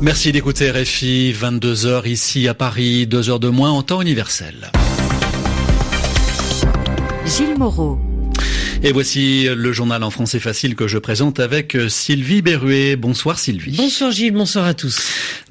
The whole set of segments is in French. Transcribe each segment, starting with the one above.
Merci d'écouter RFI, 22h ici à Paris, 2 heures de moins en temps universel. Gilles Moreau. Et voici le journal en français facile que je présente avec Sylvie Berruet. Bonsoir Sylvie. Bonsoir Gilles, bonsoir à tous.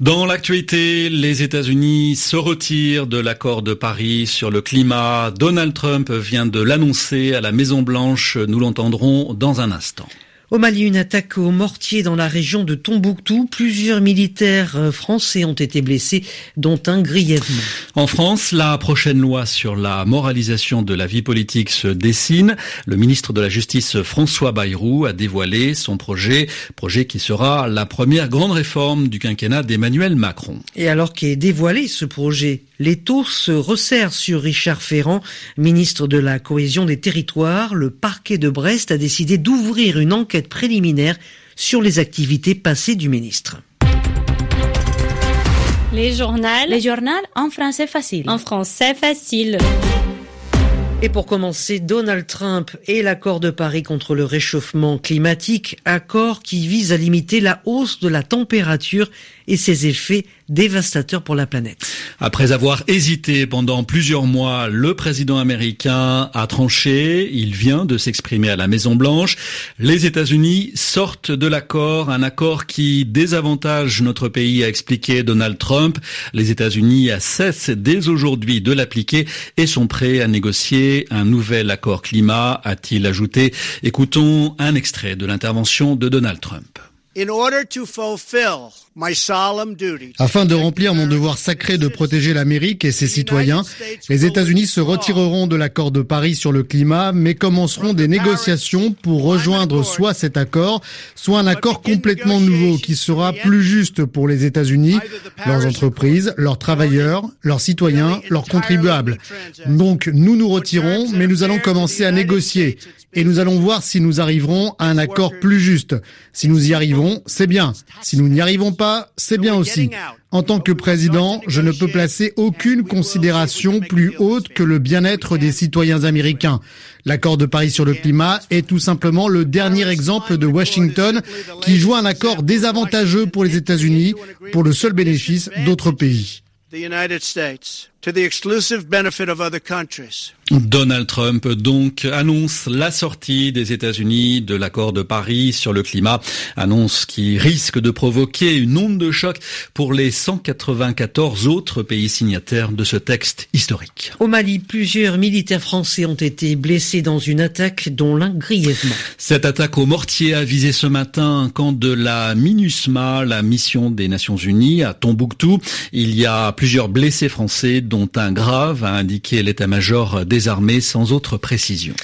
Dans l'actualité, les États-Unis se retirent de l'accord de Paris sur le climat. Donald Trump vient de l'annoncer à la Maison Blanche. Nous l'entendrons dans un instant. Au Mali, une attaque au mortier dans la région de Tombouctou. Plusieurs militaires euh, français ont été blessés, dont un grièvement. En France, la prochaine loi sur la moralisation de la vie politique se dessine. Le ministre de la Justice, François Bayrou, a dévoilé son projet, projet qui sera la première grande réforme du quinquennat d'Emmanuel Macron. Et alors qu'est dévoilé ce projet, les taux se resserrent sur Richard Ferrand, ministre de la cohésion des territoires. Le parquet de Brest a décidé d'ouvrir une enquête préliminaire sur les activités passées du ministre. Les journaux. Les journaux en français facile. En français facile. Et pour commencer, Donald Trump et l'accord de Paris contre le réchauffement climatique, accord qui vise à limiter la hausse de la température et ses effets dévastateurs pour la planète. Après avoir hésité pendant plusieurs mois, le président américain a tranché. Il vient de s'exprimer à la Maison Blanche. Les États-Unis sortent de l'accord, un accord qui désavantage notre pays, a expliqué Donald Trump. Les États-Unis cessent dès aujourd'hui de l'appliquer et sont prêts à négocier un nouvel accord climat, a-t-il ajouté. Écoutons un extrait de l'intervention de Donald Trump. Afin de remplir mon devoir sacré de protéger l'Amérique et ses citoyens, les États-Unis se retireront de l'accord de Paris sur le climat, mais commenceront des négociations pour rejoindre soit cet accord, soit un accord complètement nouveau qui sera plus juste pour les États-Unis, leurs entreprises, leurs travailleurs, leurs citoyens, leurs contribuables. Donc nous nous retirons, mais nous allons commencer à négocier et nous allons voir si nous arriverons à un accord plus juste. Si nous y arrivons, c'est bien. Si nous n'y arrivons pas, c'est bien aussi. En tant que président, je ne peux placer aucune considération plus haute que le bien-être des citoyens américains. L'accord de Paris sur le climat est tout simplement le dernier exemple de Washington qui joue un accord désavantageux pour les États-Unis pour le seul bénéfice d'autres pays. Donald Trump donc annonce la sortie des États-Unis de l'accord de Paris sur le climat, annonce qui risque de provoquer une onde de choc pour les 194 autres pays signataires de ce texte historique. Au Mali, plusieurs militaires français ont été blessés dans une attaque dont l'un grièvement. Cette attaque au mortier a visé ce matin un camp de la MINUSMA, la mission des Nations Unies à Tombouctou. Il y a plusieurs blessés français dont un grave, a indiqué l'état-major des armées sans autre précision.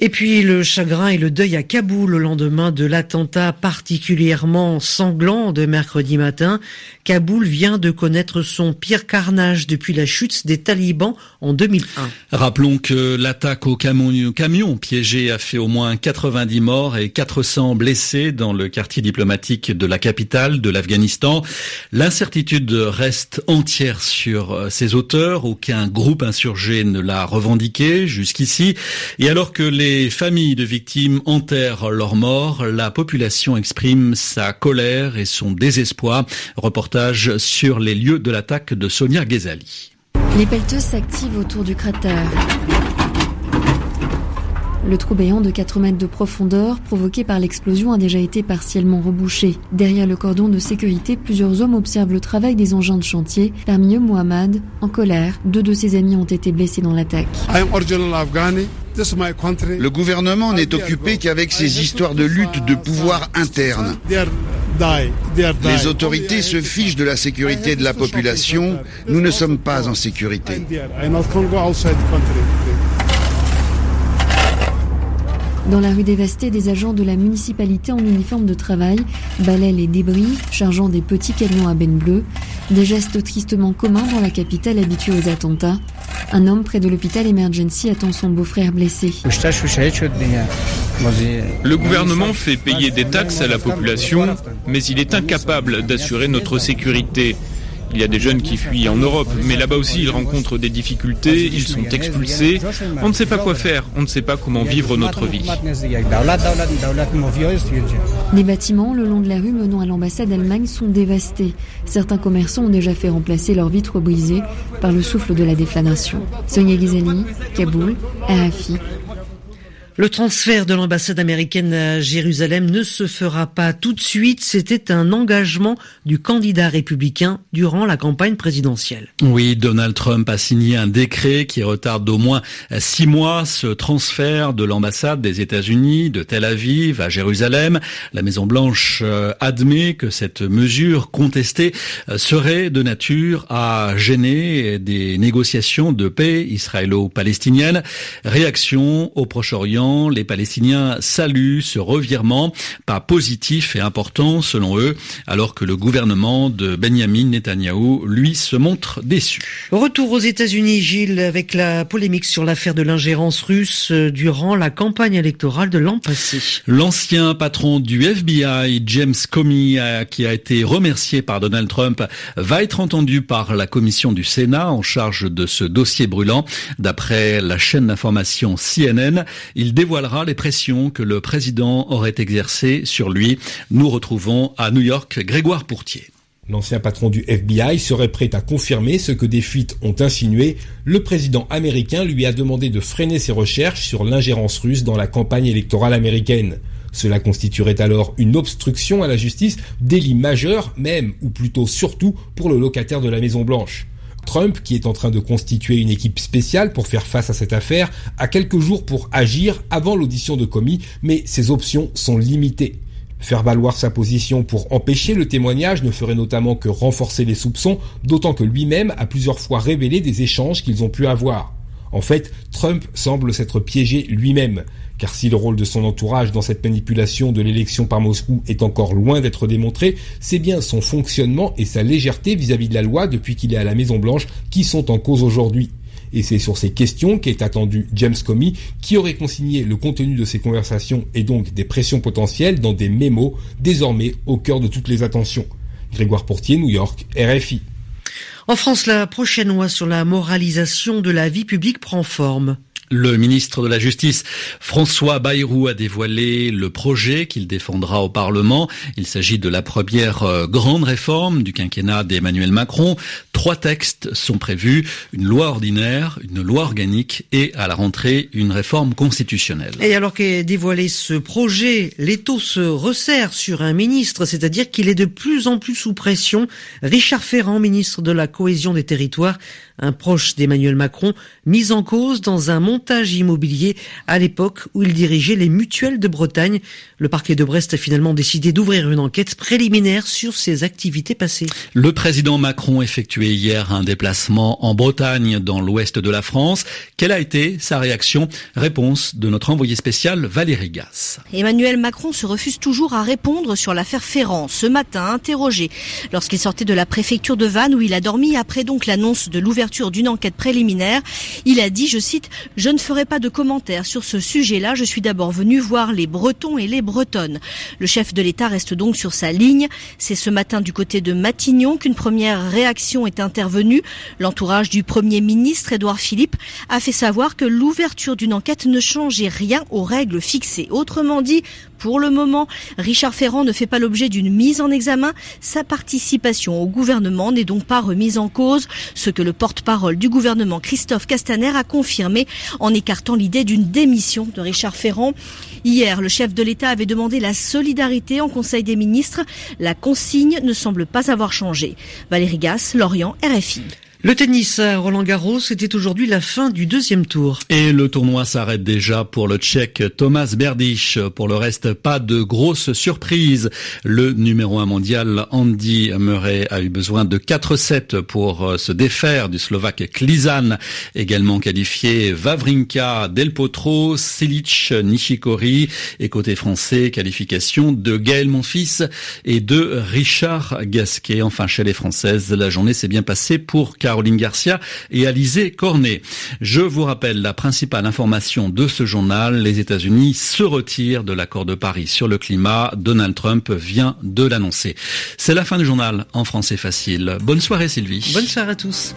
Et puis le chagrin et le deuil à Kaboul au lendemain de l'attentat particulièrement sanglant de mercredi matin. Kaboul vient de connaître son pire carnage depuis la chute des talibans en 2001. Rappelons que l'attaque au camion, piégé a fait au moins 90 morts et 400 blessés dans le quartier diplomatique de la capitale de l'Afghanistan. L'incertitude reste entière sur ses auteurs. Aucun groupe insurgé ne l'a revendiqué jusqu'ici. Et alors que les les familles de victimes enterrent leurs morts, la population exprime sa colère et son désespoir. Reportage sur les lieux de l'attaque de Sonia Ghezali. Les pelleteuses s'activent autour du cratère. Le trou béant de 4 mètres de profondeur provoqué par l'explosion a déjà été partiellement rebouché. Derrière le cordon de sécurité, plusieurs hommes observent le travail des engins de chantier. Parmi eux, Mohamed, en colère, deux de ses amis ont été blessés dans l'attaque. Le gouvernement n'est occupé qu'avec ces histoires de lutte de pouvoir interne. Les autorités se fichent de la sécurité de la population. Nous ne sommes pas en sécurité. Dans la rue dévastée, des agents de la municipalité en uniforme de travail balaient les débris, chargeant des petits camions à benne bleue. Des gestes tristement communs dans la capitale habituée aux attentats. Un homme près de l'hôpital Emergency attend son beau-frère blessé. Le gouvernement fait payer des taxes à la population, mais il est incapable d'assurer notre sécurité. Il y a des jeunes qui fuient en Europe, mais là-bas aussi ils rencontrent des difficultés, ils sont expulsés. On ne sait pas quoi faire, on ne sait pas comment vivre notre vie. Les bâtiments le long de la rue menant à l'ambassade d'Allemagne sont dévastés. Certains commerçants ont déjà fait remplacer leurs vitres brisées par le souffle de la déflagration. Sonia Ghizali, Kaboul, RFI. Le transfert de l'ambassade américaine à Jérusalem ne se fera pas tout de suite. C'était un engagement du candidat républicain durant la campagne présidentielle. Oui, Donald Trump a signé un décret qui retarde d'au moins six mois ce transfert de l'ambassade des États-Unis de Tel Aviv à Jérusalem. La Maison Blanche euh, admet que cette mesure contestée euh, serait de nature à gêner des négociations de paix israélo-palestiniennes. Réaction au Proche-Orient les Palestiniens saluent ce revirement, pas positif et important selon eux, alors que le gouvernement de Benjamin Netanyahou, lui, se montre déçu. Retour aux États-Unis, Gilles, avec la polémique sur l'affaire de l'ingérence russe euh, durant la campagne électorale de l'an passé. L'ancien patron du FBI, James Comey, qui a été remercié par Donald Trump, va être entendu par la commission du Sénat en charge de ce dossier brûlant. D'après la chaîne d'information CNN, il dévoilera les pressions que le président aurait exercées sur lui. Nous retrouvons à New York Grégoire Pourtier. L'ancien patron du FBI serait prêt à confirmer ce que des fuites ont insinué. Le président américain lui a demandé de freiner ses recherches sur l'ingérence russe dans la campagne électorale américaine. Cela constituerait alors une obstruction à la justice, délit majeur même, ou plutôt surtout pour le locataire de la Maison Blanche. Trump, qui est en train de constituer une équipe spéciale pour faire face à cette affaire, a quelques jours pour agir avant l'audition de commis, mais ses options sont limitées. Faire valoir sa position pour empêcher le témoignage ne ferait notamment que renforcer les soupçons, d'autant que lui-même a plusieurs fois révélé des échanges qu'ils ont pu avoir. En fait, Trump semble s'être piégé lui-même. Car si le rôle de son entourage dans cette manipulation de l'élection par Moscou est encore loin d'être démontré, c'est bien son fonctionnement et sa légèreté vis-à-vis de la loi depuis qu'il est à la Maison Blanche qui sont en cause aujourd'hui. Et c'est sur ces questions qu'est attendu James Comey, qui aurait consigné le contenu de ces conversations et donc des pressions potentielles dans des mémos, désormais au cœur de toutes les attentions. Grégoire Portier, New York, RFI. En France, la prochaine loi sur la moralisation de la vie publique prend forme. Le ministre de la Justice, François Bayrou, a dévoilé le projet qu'il défendra au Parlement. Il s'agit de la première euh, grande réforme du quinquennat d'Emmanuel Macron. Trois textes sont prévus, une loi ordinaire, une loi organique et à la rentrée une réforme constitutionnelle. Et alors qu'est dévoilé ce projet, l'étau se resserre sur un ministre, c'est-à-dire qu'il est de plus en plus sous pression. Richard Ferrand, ministre de la Cohésion des Territoires, un proche d'Emmanuel Macron, mis en cause dans un montage immobilier à l'époque où il dirigeait les mutuelles de Bretagne. Le parquet de Brest a finalement décidé d'ouvrir une enquête préliminaire sur ses activités passées. Le président Macron effectuait hier un déplacement en Bretagne dans l'ouest de la France. Quelle a été sa réaction? Réponse de notre envoyé spécial Valérie Gass. Emmanuel Macron se refuse toujours à répondre sur l'affaire Ferrand. Ce matin, interrogé lorsqu'il sortait de la préfecture de Vannes où il a dormi après donc l'annonce de l'ouverture d'une enquête préliminaire. Il a dit, je cite, Je ne ferai pas de commentaires sur ce sujet-là. Je suis d'abord venu voir les Bretons et les Bretonnes. Le chef de l'État reste donc sur sa ligne. C'est ce matin du côté de Matignon qu'une première réaction est intervenue. L'entourage du Premier ministre, Édouard Philippe, a fait savoir que l'ouverture d'une enquête ne changeait rien aux règles fixées. Autrement dit, pour le moment, Richard Ferrand ne fait pas l'objet d'une mise en examen. Sa participation au gouvernement n'est donc pas remise en cause, ce que le porte-parole du gouvernement Christophe Castaner a confirmé en écartant l'idée d'une démission de Richard Ferrand. Hier, le chef de l'État avait demandé la solidarité en Conseil des ministres. La consigne ne semble pas avoir changé. Valérie Gasse, Lorient, RFI. Le tennis à Roland Garros, c'était aujourd'hui la fin du deuxième tour. Et le tournoi s'arrête déjà pour le Tchèque Thomas Berdych. Pour le reste, pas de grosses surprises. Le numéro un mondial Andy Murray a eu besoin de 4-7 pour euh, se défaire du Slovaque Klizan. Également qualifié Vavrinka, Del Potro, Silic, Nishikori. Et côté français, qualification de Gaël Monfils et de Richard Gasquet. Enfin, chez les Françaises, la journée s'est bien passée pour Caroline Garcia et Alizé Cornet. Je vous rappelle la principale information de ce journal. Les États-Unis se retirent de l'accord de Paris sur le climat. Donald Trump vient de l'annoncer. C'est la fin du journal en français facile. Bonne soirée Sylvie. Bonne soirée à tous.